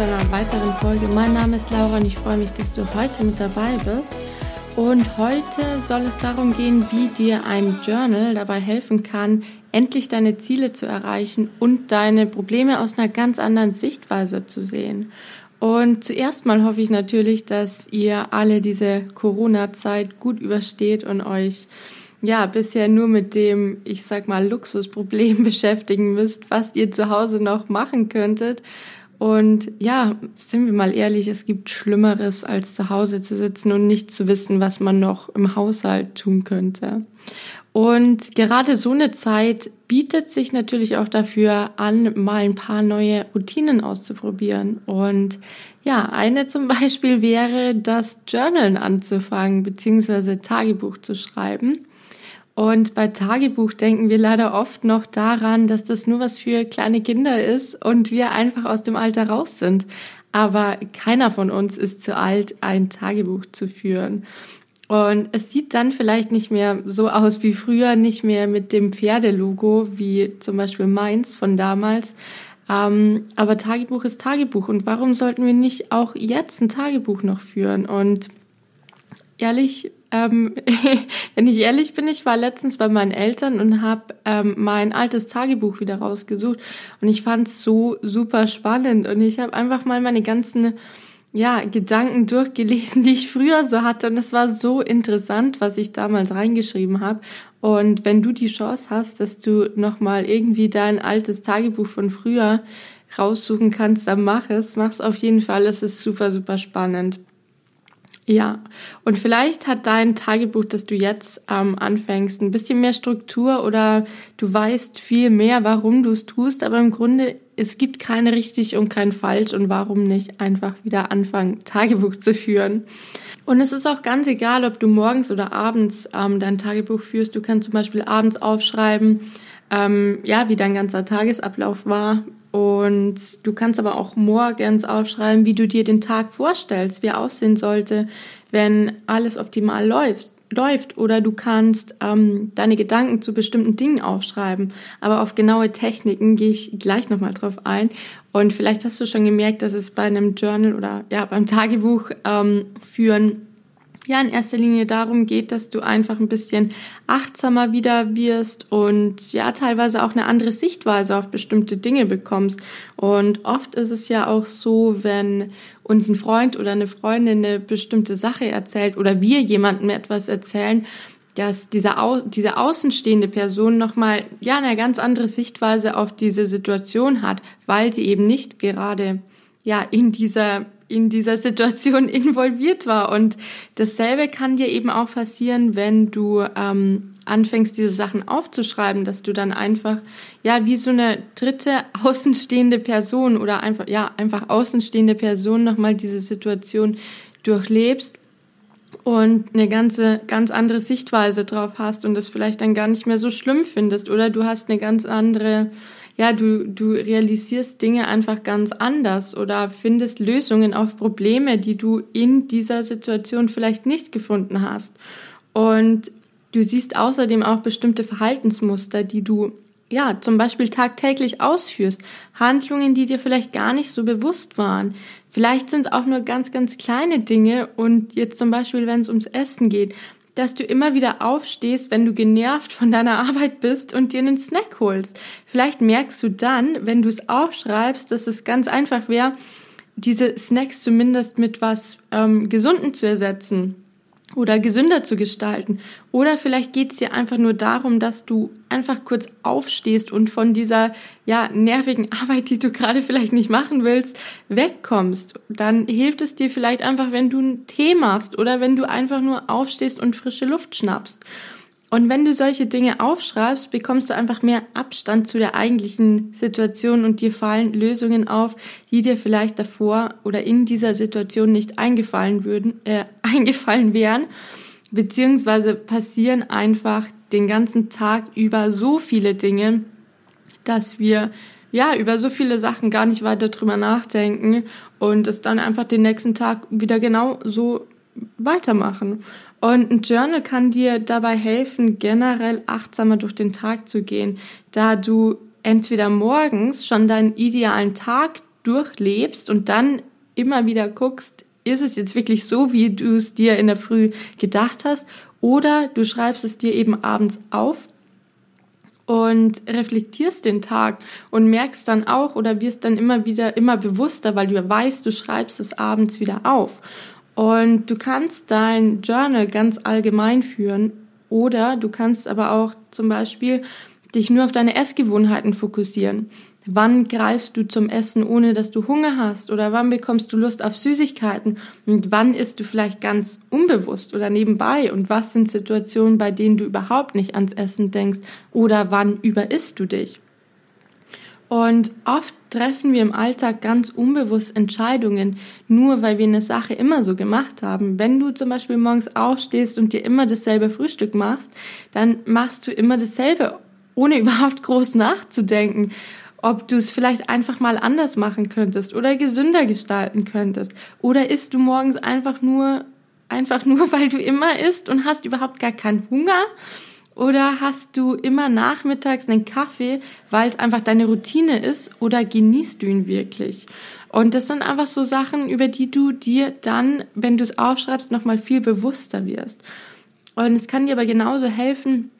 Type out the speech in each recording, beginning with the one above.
zu einer weiteren Folge. Mein Name ist Laura und ich freue mich, dass du heute mit dabei bist. Und heute soll es darum gehen, wie dir ein Journal dabei helfen kann, endlich deine Ziele zu erreichen und deine Probleme aus einer ganz anderen Sichtweise zu sehen. Und zuerst mal hoffe ich natürlich, dass ihr alle diese Corona-Zeit gut übersteht und euch ja bisher nur mit dem, ich sag mal, Luxusproblem beschäftigen müsst, was ihr zu Hause noch machen könntet. Und ja, sind wir mal ehrlich, es gibt Schlimmeres, als zu Hause zu sitzen und nicht zu wissen, was man noch im Haushalt tun könnte. Und gerade so eine Zeit bietet sich natürlich auch dafür an, mal ein paar neue Routinen auszuprobieren. Und ja, eine zum Beispiel wäre, das Journalen anzufangen, beziehungsweise Tagebuch zu schreiben. Und bei Tagebuch denken wir leider oft noch daran, dass das nur was für kleine Kinder ist und wir einfach aus dem Alter raus sind. Aber keiner von uns ist zu alt, ein Tagebuch zu führen. Und es sieht dann vielleicht nicht mehr so aus wie früher, nicht mehr mit dem Pferdelogo, wie zum Beispiel meins von damals. Ähm, aber Tagebuch ist Tagebuch. Und warum sollten wir nicht auch jetzt ein Tagebuch noch führen? Und ehrlich, ähm, wenn ich ehrlich bin, ich war letztens bei meinen Eltern und habe ähm, mein altes Tagebuch wieder rausgesucht. Und ich fand es so super spannend. Und ich habe einfach mal meine ganzen ja, Gedanken durchgelesen, die ich früher so hatte. Und es war so interessant, was ich damals reingeschrieben habe. Und wenn du die Chance hast, dass du nochmal irgendwie dein altes Tagebuch von früher raussuchen kannst, dann mach es. Mach es auf jeden Fall. Es ist super, super spannend. Ja, und vielleicht hat dein Tagebuch, das du jetzt ähm, anfängst, ein bisschen mehr Struktur oder du weißt viel mehr, warum du es tust, aber im Grunde, es gibt keine richtig und kein falsch und warum nicht einfach wieder anfangen, Tagebuch zu führen. Und es ist auch ganz egal, ob du morgens oder abends ähm, dein Tagebuch führst. Du kannst zum Beispiel abends aufschreiben, ähm, ja, wie dein ganzer Tagesablauf war, und du kannst aber auch morgens aufschreiben, wie du dir den Tag vorstellst, wie er aussehen sollte, wenn alles optimal läuft. läuft. Oder du kannst ähm, deine Gedanken zu bestimmten Dingen aufschreiben. Aber auf genaue Techniken gehe ich gleich nochmal drauf ein. Und vielleicht hast du schon gemerkt, dass es bei einem Journal oder ja beim Tagebuch ähm, führen ja in erster Linie darum geht, dass du einfach ein bisschen achtsamer wieder wirst und ja teilweise auch eine andere Sichtweise auf bestimmte Dinge bekommst. Und oft ist es ja auch so, wenn uns ein Freund oder eine Freundin eine bestimmte Sache erzählt oder wir jemandem etwas erzählen, dass diese, Au diese außenstehende Person nochmal ja eine ganz andere Sichtweise auf diese Situation hat, weil sie eben nicht gerade ja in dieser in dieser Situation involviert war. Und dasselbe kann dir eben auch passieren, wenn du ähm, anfängst, diese Sachen aufzuschreiben, dass du dann einfach, ja, wie so eine dritte außenstehende Person oder einfach, ja, einfach außenstehende Person nochmal diese Situation durchlebst und eine ganze, ganz andere Sichtweise drauf hast und das vielleicht dann gar nicht mehr so schlimm findest oder du hast eine ganz andere, ja, du, du realisierst Dinge einfach ganz anders oder findest Lösungen auf Probleme, die du in dieser Situation vielleicht nicht gefunden hast. Und du siehst außerdem auch bestimmte Verhaltensmuster, die du ja, zum Beispiel tagtäglich ausführst, Handlungen, die dir vielleicht gar nicht so bewusst waren. Vielleicht sind es auch nur ganz, ganz kleine Dinge und jetzt zum Beispiel, wenn es ums Essen geht, dass du immer wieder aufstehst, wenn du genervt von deiner Arbeit bist und dir einen Snack holst. Vielleicht merkst du dann, wenn du es aufschreibst, dass es ganz einfach wäre, diese Snacks zumindest mit was ähm, Gesunden zu ersetzen oder gesünder zu gestalten. Oder vielleicht geht es dir einfach nur darum, dass du einfach kurz aufstehst und von dieser ja nervigen Arbeit, die du gerade vielleicht nicht machen willst, wegkommst. Dann hilft es dir vielleicht einfach, wenn du einen Tee machst oder wenn du einfach nur aufstehst und frische Luft schnappst. Und wenn du solche Dinge aufschreibst, bekommst du einfach mehr Abstand zu der eigentlichen Situation und dir fallen Lösungen auf, die dir vielleicht davor oder in dieser Situation nicht eingefallen würden, äh, eingefallen wären, beziehungsweise passieren einfach den ganzen Tag über so viele Dinge, dass wir ja über so viele Sachen gar nicht weiter drüber nachdenken und es dann einfach den nächsten Tag wieder genau so weitermachen. Und ein Journal kann dir dabei helfen, generell achtsamer durch den Tag zu gehen, da du entweder morgens schon deinen idealen Tag durchlebst und dann immer wieder guckst, ist es jetzt wirklich so, wie du es dir in der Früh gedacht hast? Oder du schreibst es dir eben abends auf und reflektierst den Tag und merkst dann auch oder wirst dann immer wieder immer bewusster, weil du weißt, du schreibst es abends wieder auf. Und du kannst dein Journal ganz allgemein führen oder du kannst aber auch zum Beispiel dich nur auf deine Essgewohnheiten fokussieren. Wann greifst du zum Essen, ohne dass du Hunger hast? Oder wann bekommst du Lust auf Süßigkeiten? Und wann isst du vielleicht ganz unbewusst oder nebenbei? Und was sind Situationen, bei denen du überhaupt nicht ans Essen denkst? Oder wann überisst du dich? Und oft treffen wir im Alltag ganz unbewusst Entscheidungen, nur weil wir eine Sache immer so gemacht haben. Wenn du zum Beispiel morgens aufstehst und dir immer dasselbe Frühstück machst, dann machst du immer dasselbe, ohne überhaupt groß nachzudenken ob du es vielleicht einfach mal anders machen könntest oder gesünder gestalten könntest. Oder isst du morgens einfach nur, einfach nur, weil du immer isst und hast überhaupt gar keinen Hunger? Oder hast du immer nachmittags einen Kaffee, weil es einfach deine Routine ist? Oder genießt du ihn wirklich? Und das sind einfach so Sachen, über die du dir dann, wenn du es aufschreibst, nochmal viel bewusster wirst. Und es kann dir aber genauso helfen,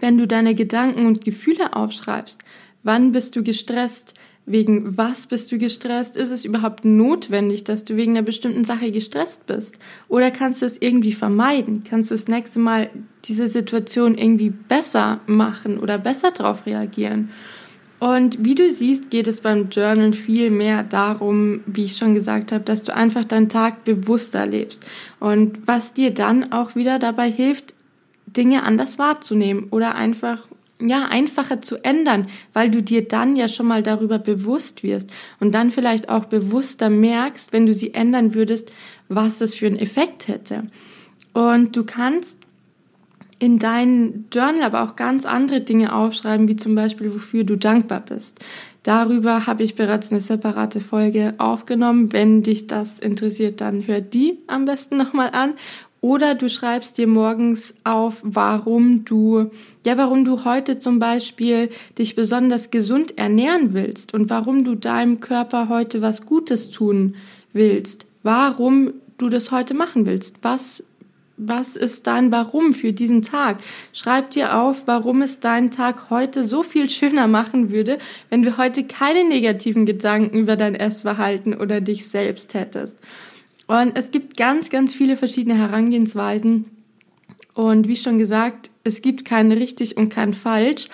wenn du deine Gedanken und Gefühle aufschreibst. Wann bist du gestresst? Wegen was bist du gestresst? Ist es überhaupt notwendig, dass du wegen einer bestimmten Sache gestresst bist? Oder kannst du es irgendwie vermeiden? Kannst du das nächste Mal diese Situation irgendwie besser machen oder besser darauf reagieren? Und wie du siehst, geht es beim Journal viel mehr darum, wie ich schon gesagt habe, dass du einfach deinen Tag bewusster lebst. Und was dir dann auch wieder dabei hilft, Dinge anders wahrzunehmen oder einfach ja, einfacher zu ändern, weil du dir dann ja schon mal darüber bewusst wirst und dann vielleicht auch bewusster merkst, wenn du sie ändern würdest, was das für einen Effekt hätte. Und du kannst in dein Journal aber auch ganz andere Dinge aufschreiben, wie zum Beispiel, wofür du dankbar bist. Darüber habe ich bereits eine separate Folge aufgenommen. Wenn dich das interessiert, dann hör die am besten nochmal an. Oder du schreibst dir morgens auf, warum du, ja, warum du heute zum Beispiel dich besonders gesund ernähren willst und warum du deinem Körper heute was Gutes tun willst. Warum du das heute machen willst. Was, was ist dein Warum für diesen Tag? Schreib dir auf, warum es deinen Tag heute so viel schöner machen würde, wenn du heute keine negativen Gedanken über dein Essverhalten oder dich selbst hättest. Und es gibt ganz, ganz viele verschiedene Herangehensweisen. Und wie schon gesagt, es gibt kein richtig und kein falsch.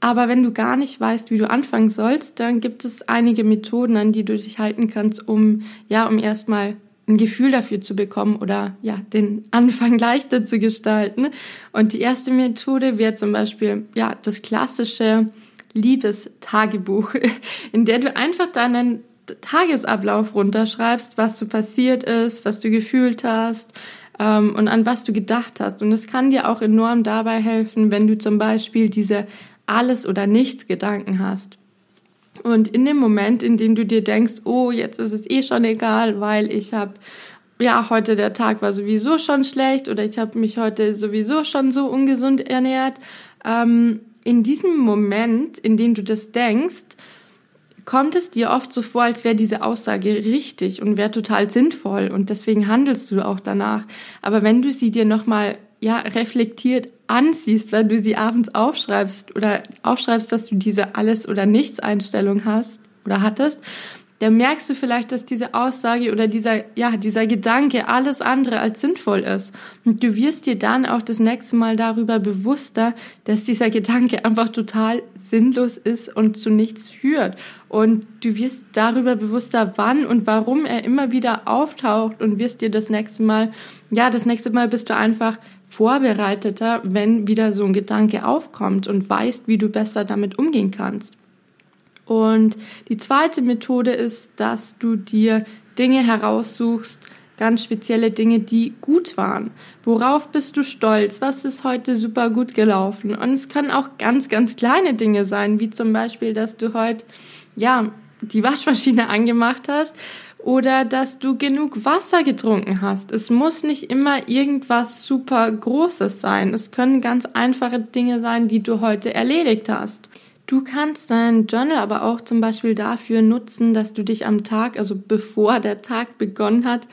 Aber wenn du gar nicht weißt, wie du anfangen sollst, dann gibt es einige Methoden, an die du dich halten kannst, um, ja, um erstmal ein Gefühl dafür zu bekommen oder ja, den Anfang leichter zu gestalten. Und die erste Methode wäre zum Beispiel ja das klassische Liebestagebuch, in der du einfach deinen Tagesablauf runterschreibst, was so passiert ist, was du gefühlt hast ähm, und an was du gedacht hast. Und es kann dir auch enorm dabei helfen, wenn du zum Beispiel diese alles oder nichts Gedanken hast. Und in dem Moment, in dem du dir denkst, oh, jetzt ist es eh schon egal, weil ich habe ja, heute der Tag war sowieso schon schlecht oder ich habe mich heute sowieso schon so ungesund ernährt. Ähm, in diesem Moment, in dem du das denkst, kommt es dir oft so vor, als wäre diese Aussage richtig und wäre total sinnvoll und deswegen handelst du auch danach. Aber wenn du sie dir nochmal ja, reflektiert ansiehst, wenn du sie abends aufschreibst oder aufschreibst, dass du diese Alles- oder Nichts-Einstellung hast oder hattest, dann merkst du vielleicht, dass diese Aussage oder dieser, ja, dieser Gedanke alles andere als sinnvoll ist. Und du wirst dir dann auch das nächste Mal darüber bewusster, dass dieser Gedanke einfach total sinnlos ist und zu nichts führt. Und du wirst darüber bewusster, wann und warum er immer wieder auftaucht und wirst dir das nächste Mal, ja, das nächste Mal bist du einfach vorbereiteter, wenn wieder so ein Gedanke aufkommt und weißt, wie du besser damit umgehen kannst. Und die zweite Methode ist, dass du dir Dinge heraussuchst, ganz spezielle Dinge, die gut waren. Worauf bist du stolz? Was ist heute super gut gelaufen? Und es können auch ganz, ganz kleine Dinge sein, wie zum Beispiel, dass du heute, ja, die Waschmaschine angemacht hast oder dass du genug Wasser getrunken hast. Es muss nicht immer irgendwas super Großes sein. Es können ganz einfache Dinge sein, die du heute erledigt hast. Du kannst dein Journal aber auch zum Beispiel dafür nutzen, dass du dich am Tag, also bevor der Tag begonnen hat,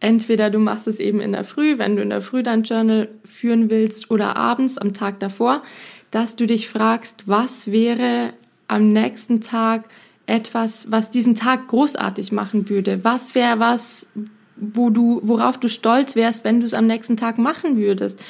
entweder du machst es eben in der Früh, wenn du in der Früh dein Journal führen willst, oder abends am Tag davor, dass du dich fragst, was wäre am nächsten Tag etwas, was diesen Tag großartig machen würde? Was wäre was, wo du, worauf du stolz wärst, wenn du es am nächsten Tag machen würdest?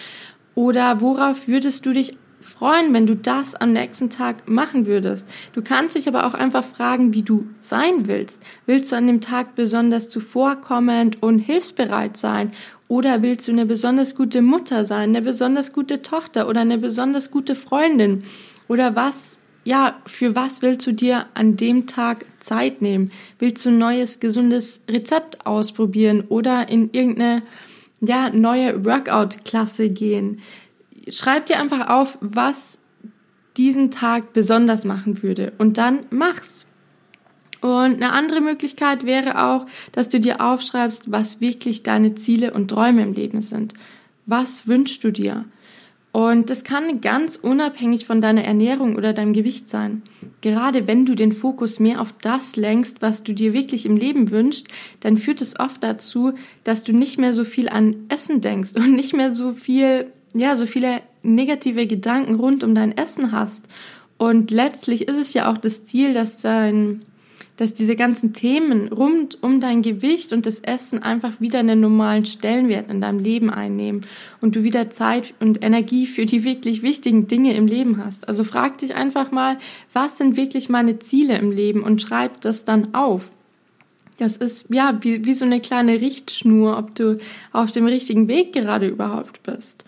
Oder worauf würdest du dich freuen, wenn du das am nächsten Tag machen würdest. Du kannst dich aber auch einfach fragen, wie du sein willst. Willst du an dem Tag besonders zuvorkommend und hilfsbereit sein? Oder willst du eine besonders gute Mutter sein, eine besonders gute Tochter oder eine besonders gute Freundin? Oder was, ja, für was willst du dir an dem Tag Zeit nehmen? Willst du ein neues, gesundes Rezept ausprobieren oder in irgendeine, ja, neue Workout-Klasse gehen? Schreib dir einfach auf, was diesen Tag besonders machen würde und dann mach's. Und eine andere Möglichkeit wäre auch, dass du dir aufschreibst, was wirklich deine Ziele und Träume im Leben sind. Was wünschst du dir? Und das kann ganz unabhängig von deiner Ernährung oder deinem Gewicht sein. Gerade wenn du den Fokus mehr auf das lenkst, was du dir wirklich im Leben wünschst, dann führt es oft dazu, dass du nicht mehr so viel an Essen denkst und nicht mehr so viel ja, so viele negative Gedanken rund um dein Essen hast. Und letztlich ist es ja auch das Ziel, dass dein, dass diese ganzen Themen rund um dein Gewicht und das Essen einfach wieder einen normalen Stellenwert in deinem Leben einnehmen und du wieder Zeit und Energie für die wirklich wichtigen Dinge im Leben hast. Also frag dich einfach mal, was sind wirklich meine Ziele im Leben und schreib das dann auf. Das ist ja wie, wie so eine kleine Richtschnur, ob du auf dem richtigen Weg gerade überhaupt bist.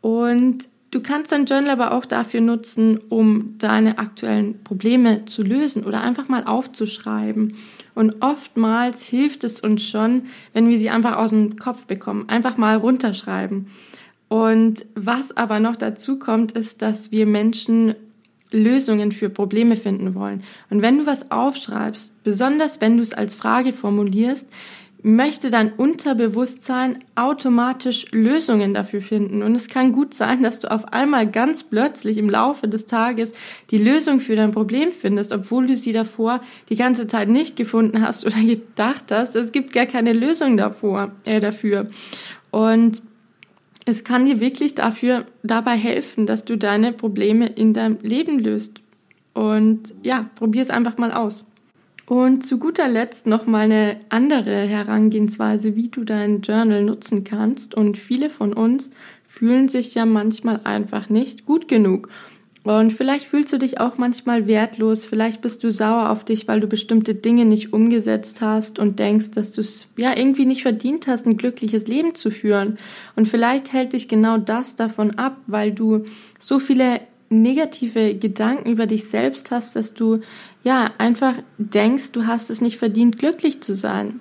Und du kannst dein Journal aber auch dafür nutzen, um deine aktuellen Probleme zu lösen oder einfach mal aufzuschreiben. Und oftmals hilft es uns schon, wenn wir sie einfach aus dem Kopf bekommen, einfach mal runterschreiben. Und was aber noch dazu kommt, ist, dass wir Menschen Lösungen für Probleme finden wollen. Und wenn du was aufschreibst, besonders wenn du es als Frage formulierst, möchte dein Unterbewusstsein automatisch Lösungen dafür finden. Und es kann gut sein, dass du auf einmal ganz plötzlich im Laufe des Tages die Lösung für dein Problem findest, obwohl du sie davor die ganze Zeit nicht gefunden hast oder gedacht hast, es gibt gar keine Lösung davor, äh, dafür. Und es kann dir wirklich dafür, dabei helfen, dass du deine Probleme in deinem Leben löst. Und ja, probier es einfach mal aus. Und zu guter Letzt noch mal eine andere Herangehensweise, wie du dein Journal nutzen kannst. Und viele von uns fühlen sich ja manchmal einfach nicht gut genug. Und vielleicht fühlst du dich auch manchmal wertlos, vielleicht bist du sauer auf dich, weil du bestimmte Dinge nicht umgesetzt hast und denkst, dass du es ja irgendwie nicht verdient hast, ein glückliches Leben zu führen. Und vielleicht hält dich genau das davon ab, weil du so viele negative Gedanken über dich selbst hast, dass du ja einfach denkst, du hast es nicht verdient, glücklich zu sein.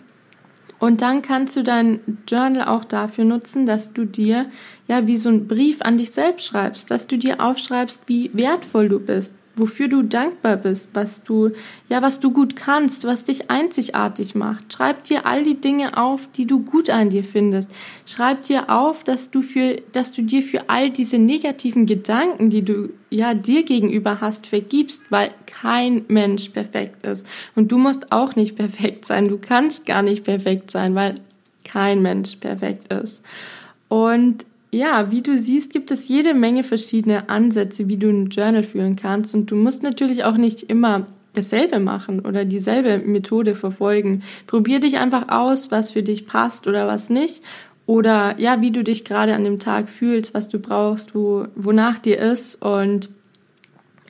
Und dann kannst du dein Journal auch dafür nutzen, dass du dir ja wie so einen Brief an dich selbst schreibst, dass du dir aufschreibst, wie wertvoll du bist, wofür du dankbar bist, was du, ja, was du gut kannst, was dich einzigartig macht. Schreib dir all die Dinge auf, die du gut an dir findest. Schreib dir auf, dass du für, dass du dir für all diese negativen Gedanken, die du, ja, dir gegenüber hast, vergibst, weil kein Mensch perfekt ist. Und du musst auch nicht perfekt sein. Du kannst gar nicht perfekt sein, weil kein Mensch perfekt ist. Und ja, wie du siehst, gibt es jede Menge verschiedene Ansätze, wie du ein Journal führen kannst. Und du musst natürlich auch nicht immer dasselbe machen oder dieselbe Methode verfolgen. Probier dich einfach aus, was für dich passt oder was nicht. Oder ja, wie du dich gerade an dem Tag fühlst, was du brauchst, wo, wonach dir ist. Und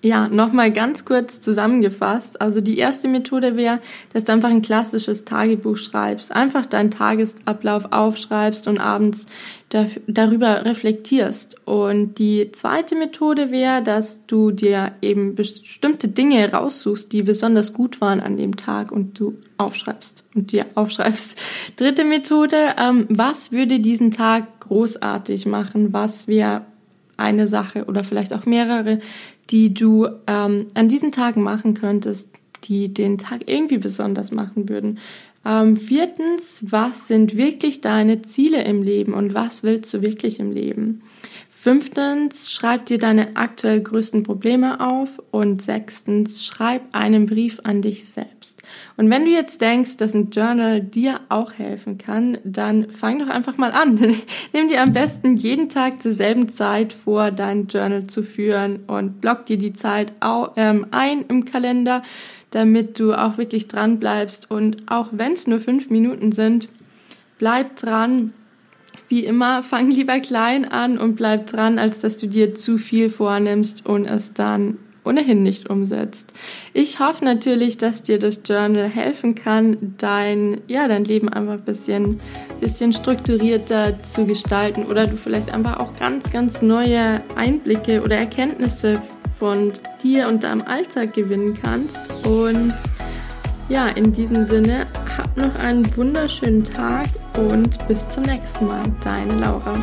ja, nochmal ganz kurz zusammengefasst. Also die erste Methode wäre, dass du einfach ein klassisches Tagebuch schreibst. Einfach deinen Tagesablauf aufschreibst und abends darüber reflektierst. Und die zweite Methode wäre, dass du dir eben bestimmte Dinge raussuchst, die besonders gut waren an dem Tag und du aufschreibst und dir aufschreibst. Dritte Methode, ähm, was würde diesen Tag großartig machen? Was wäre eine Sache oder vielleicht auch mehrere, die du ähm, an diesen Tagen machen könntest, die den Tag irgendwie besonders machen würden. Ähm, viertens, was sind wirklich deine Ziele im Leben und was willst du wirklich im Leben? Fünftens, schreib dir deine aktuell größten Probleme auf. Und sechstens, schreib einen Brief an dich selbst. Und wenn du jetzt denkst, dass ein Journal dir auch helfen kann, dann fang doch einfach mal an. Nimm dir am besten jeden Tag zur selben Zeit vor, dein Journal zu führen und block dir die Zeit ähm, ein im Kalender, damit du auch wirklich dran bleibst. Und auch wenn es nur fünf Minuten sind, bleib dran wie immer, fang lieber klein an und bleib dran, als dass du dir zu viel vornimmst und es dann ohnehin nicht umsetzt. Ich hoffe natürlich, dass dir das Journal helfen kann, dein, ja, dein Leben einfach ein bisschen, bisschen strukturierter zu gestalten oder du vielleicht einfach auch ganz, ganz neue Einblicke oder Erkenntnisse von dir und deinem Alltag gewinnen kannst. Und ja, in diesem Sinne, hab noch einen wunderschönen Tag und bis zum nächsten Mal. Deine Laura.